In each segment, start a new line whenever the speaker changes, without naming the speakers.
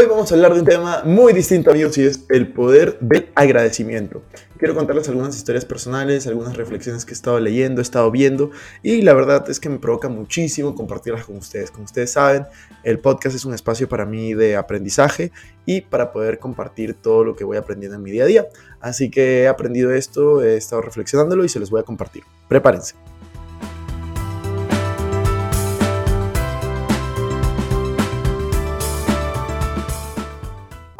Hoy vamos a hablar de un tema muy distinto, amigos, y es el poder del agradecimiento. Quiero contarles algunas historias personales, algunas reflexiones que he estado leyendo, he estado viendo, y la verdad es que me provoca muchísimo compartirlas con ustedes. Como ustedes saben, el podcast es un espacio para mí de aprendizaje y para poder compartir todo lo que voy aprendiendo en mi día a día. Así que he aprendido esto, he estado reflexionándolo y se los voy a compartir. Prepárense.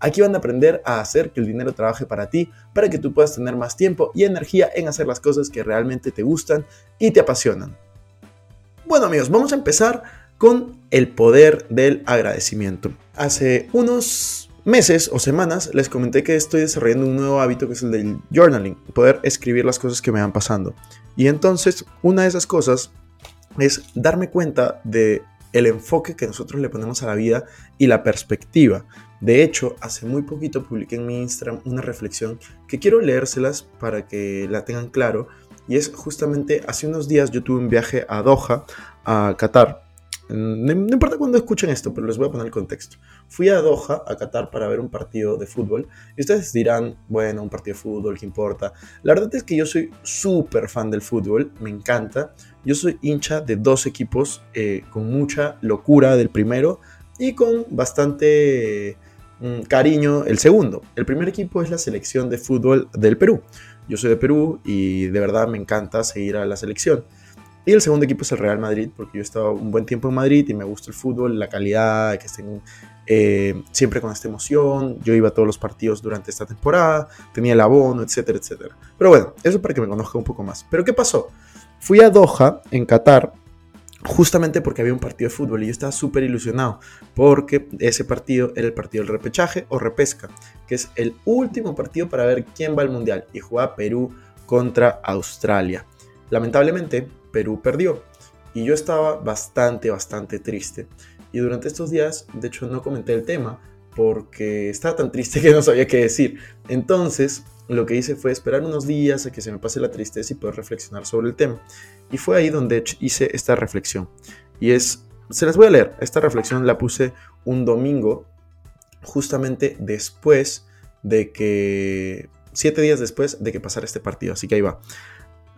Aquí van a aprender a hacer que el dinero trabaje para ti, para que tú puedas tener más tiempo y energía en hacer las cosas que realmente te gustan y te apasionan. Bueno amigos, vamos a empezar con el poder del agradecimiento. Hace unos meses o semanas les comenté que estoy desarrollando un nuevo hábito que es el del journaling, poder escribir las cosas que me van pasando. Y entonces una de esas cosas es darme cuenta de el enfoque que nosotros le ponemos a la vida y la perspectiva. De hecho, hace muy poquito publiqué en mi Instagram una reflexión que quiero leérselas para que la tengan claro. Y es justamente hace unos días yo tuve un viaje a Doha, a Qatar. No, importa cuándo escuchen esto, pero les voy a poner el contexto. Fui a Doha, a Qatar, para ver un partido de fútbol. Y ustedes dirán, bueno, un partido de fútbol, ¿qué importa? La verdad es que yo soy súper fan del fútbol, me encanta. Yo soy hincha de dos equipos eh, con mucha locura del primero y con bastante cariño el segundo. El primer equipo es la selección de fútbol del Perú. Yo soy de Perú y de verdad me encanta seguir a la selección. Y el segundo equipo es el Real Madrid, porque yo he estado un buen tiempo en Madrid y me gusta el fútbol, la calidad, que estén eh, siempre con esta emoción. Yo iba a todos los partidos durante esta temporada, tenía el abono, etcétera, etcétera. Pero bueno, eso para que me conozca un poco más. Pero ¿qué pasó? Fui a Doha, en Qatar, justamente porque había un partido de fútbol y yo estaba súper ilusionado porque ese partido era el partido del repechaje o repesca, que es el último partido para ver quién va al mundial y juega Perú contra Australia. Lamentablemente, Perú perdió y yo estaba bastante, bastante triste. Y durante estos días, de hecho, no comenté el tema porque estaba tan triste que no sabía qué decir. Entonces, lo que hice fue esperar unos días a que se me pase la tristeza y poder reflexionar sobre el tema. Y fue ahí donde hice esta reflexión. Y es, se las voy a leer. Esta reflexión la puse un domingo, justamente después de que, siete días después de que pasara este partido. Así que ahí va.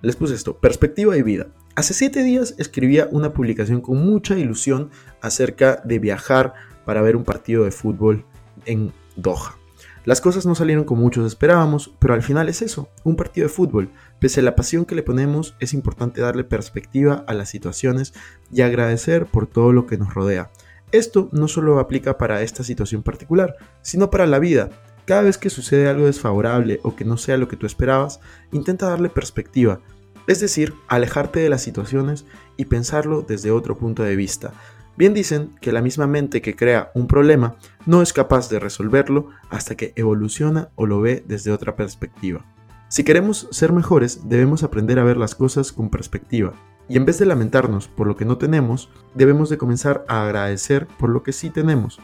Les puse esto, perspectiva y vida. Hace siete días escribía una publicación con mucha ilusión acerca de viajar para ver un partido de fútbol en Doha. Las cosas no salieron como muchos esperábamos, pero al final es eso, un partido de fútbol. Pese a la pasión que le ponemos, es importante darle perspectiva a las situaciones y agradecer por todo lo que nos rodea. Esto no solo aplica para esta situación particular, sino para la vida. Cada vez que sucede algo desfavorable o que no sea lo que tú esperabas, intenta darle perspectiva, es decir, alejarte de las situaciones y pensarlo desde otro punto de vista. Bien dicen que la misma mente que crea un problema no es capaz de resolverlo hasta que evoluciona o lo ve desde otra perspectiva. Si queremos ser mejores, debemos aprender a ver las cosas con perspectiva. Y en vez de lamentarnos por lo que no tenemos, debemos de comenzar a agradecer por lo que sí tenemos,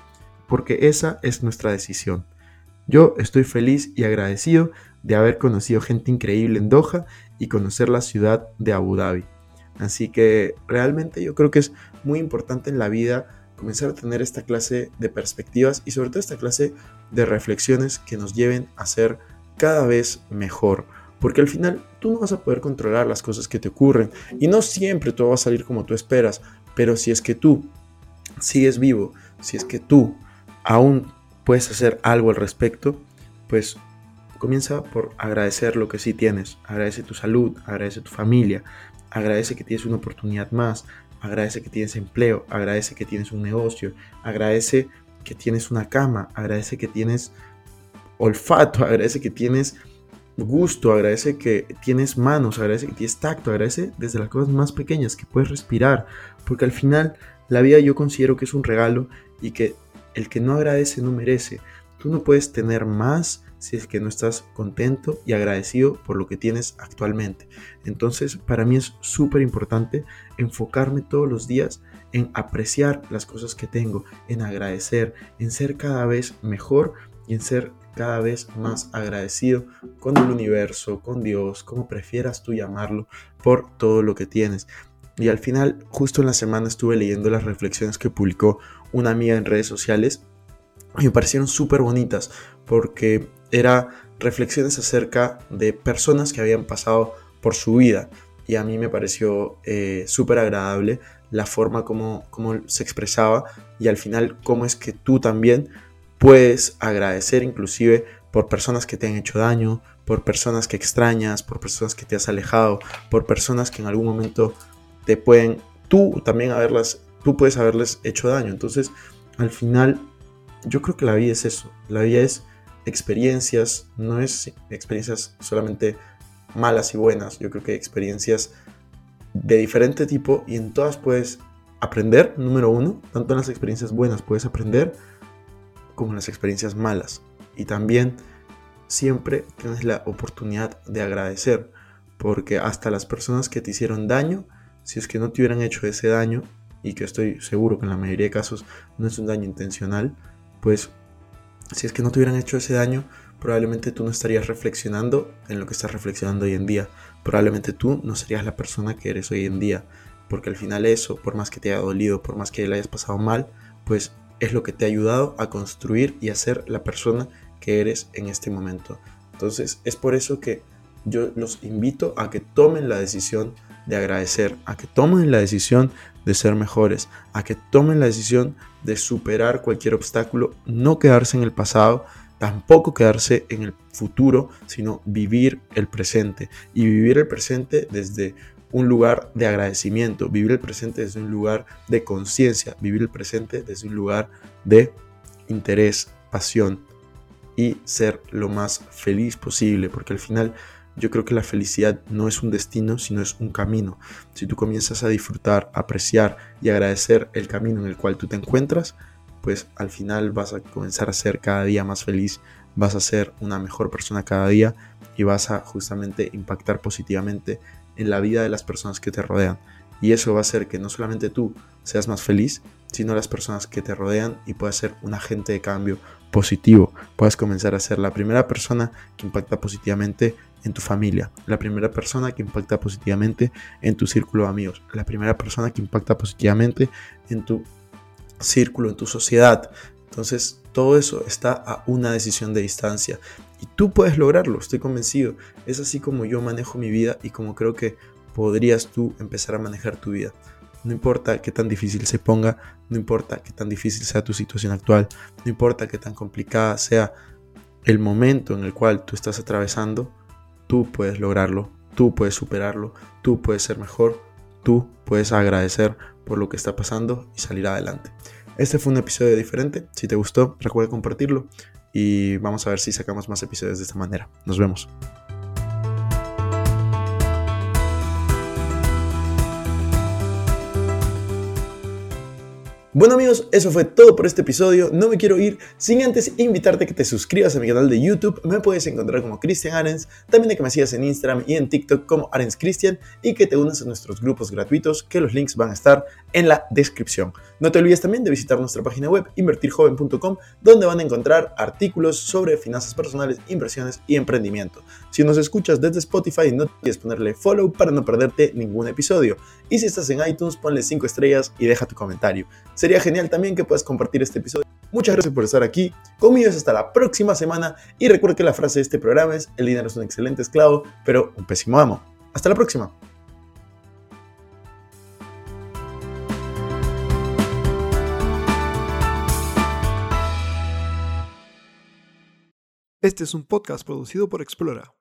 porque esa es nuestra decisión. Yo estoy feliz y agradecido de haber conocido gente increíble en Doha y conocer la ciudad de Abu Dhabi. Así que realmente yo creo que es muy importante en la vida comenzar a tener esta clase de perspectivas y sobre todo esta clase de reflexiones que nos lleven a ser cada vez mejor. Porque al final tú no vas a poder controlar las cosas que te ocurren y no siempre todo va a salir como tú esperas. Pero si es que tú sigues vivo, si es que tú aún puedes hacer algo al respecto, pues comienza por agradecer lo que sí tienes. Agradece tu salud, agradece tu familia, agradece que tienes una oportunidad más, agradece que tienes empleo, agradece que tienes un negocio, agradece que tienes una cama, agradece que tienes olfato, agradece que tienes gusto, agradece que tienes manos, agradece que tienes tacto, agradece desde las cosas más pequeñas que puedes respirar, porque al final la vida yo considero que es un regalo y que el que no agradece no merece. Tú no puedes tener más si es que no estás contento y agradecido por lo que tienes actualmente. Entonces, para mí es súper importante enfocarme todos los días en apreciar las cosas que tengo, en agradecer, en ser cada vez mejor y en ser cada vez más agradecido con el universo, con Dios, como prefieras tú llamarlo, por todo lo que tienes. Y al final, justo en la semana estuve leyendo las reflexiones que publicó una amiga en redes sociales y me parecieron súper bonitas porque era reflexiones acerca de personas que habían pasado por su vida y a mí me pareció eh, súper agradable la forma como, como se expresaba y al final cómo es que tú también puedes agradecer inclusive por personas que te han hecho daño, por personas que extrañas, por personas que te has alejado, por personas que en algún momento te pueden, tú también haberlas, tú puedes haberles hecho daño. Entonces, al final, yo creo que la vida es eso. La vida es experiencias, no es experiencias solamente malas y buenas. Yo creo que experiencias de diferente tipo y en todas puedes aprender, número uno, tanto en las experiencias buenas puedes aprender como en las experiencias malas. Y también siempre tienes la oportunidad de agradecer, porque hasta las personas que te hicieron daño, si es que no te hubieran hecho ese daño, y que estoy seguro que en la mayoría de casos no es un daño intencional, pues si es que no te hubieran hecho ese daño, probablemente tú no estarías reflexionando en lo que estás reflexionando hoy en día. Probablemente tú no serías la persona que eres hoy en día. Porque al final eso, por más que te haya dolido, por más que le hayas pasado mal, pues es lo que te ha ayudado a construir y a ser la persona que eres en este momento. Entonces es por eso que yo los invito a que tomen la decisión de agradecer, a que tomen la decisión de ser mejores, a que tomen la decisión de superar cualquier obstáculo, no quedarse en el pasado, tampoco quedarse en el futuro, sino vivir el presente. Y vivir el presente desde un lugar de agradecimiento, vivir el presente desde un lugar de conciencia, vivir el presente desde un lugar de interés, pasión y ser lo más feliz posible, porque al final yo creo que la felicidad no es un destino, sino es un camino. Si tú comienzas a disfrutar, apreciar y agradecer el camino en el cual tú te encuentras, pues al final vas a comenzar a ser cada día más feliz, vas a ser una mejor persona cada día y vas a justamente impactar positivamente en la vida de las personas que te rodean. Y eso va a hacer que no solamente tú seas más feliz, sino las personas que te rodean y puedas ser un agente de cambio positivo. Puedes comenzar a ser la primera persona que impacta positivamente en tu familia, la primera persona que impacta positivamente en tu círculo de amigos, la primera persona que impacta positivamente en tu círculo, en tu sociedad. Entonces, todo eso está a una decisión de distancia y tú puedes lograrlo, estoy convencido. Es así como yo manejo mi vida y como creo que podrías tú empezar a manejar tu vida. No importa qué tan difícil se ponga, no importa qué tan difícil sea tu situación actual, no importa qué tan complicada sea el momento en el cual tú estás atravesando, tú puedes lograrlo, tú puedes superarlo, tú puedes ser mejor, tú puedes agradecer por lo que está pasando y salir adelante. Este fue un episodio diferente, si te gustó recuerda compartirlo y vamos a ver si sacamos más episodios de esta manera. Nos vemos. Bueno amigos, eso fue todo por este episodio. No me quiero ir sin antes invitarte a que te suscribas a mi canal de YouTube. Me puedes encontrar como Cristian Arens, también de que me sigas en Instagram y en TikTok como Arens Cristian y que te unas a nuestros grupos gratuitos que los links van a estar en la descripción. No te olvides también de visitar nuestra página web invertirjoven.com donde van a encontrar artículos sobre finanzas personales, inversiones y emprendimiento. Si nos escuchas desde Spotify no olvides ponerle follow para no perderte ningún episodio. Y si estás en iTunes ponle 5 estrellas y deja tu comentario. Sería genial también que puedas compartir este episodio. Muchas gracias por estar aquí. Conmigo hasta la próxima semana. Y recuerda que la frase de este programa es: El dinero es un excelente esclavo, pero un pésimo amo. Hasta la próxima.
Este es un podcast producido por Explora.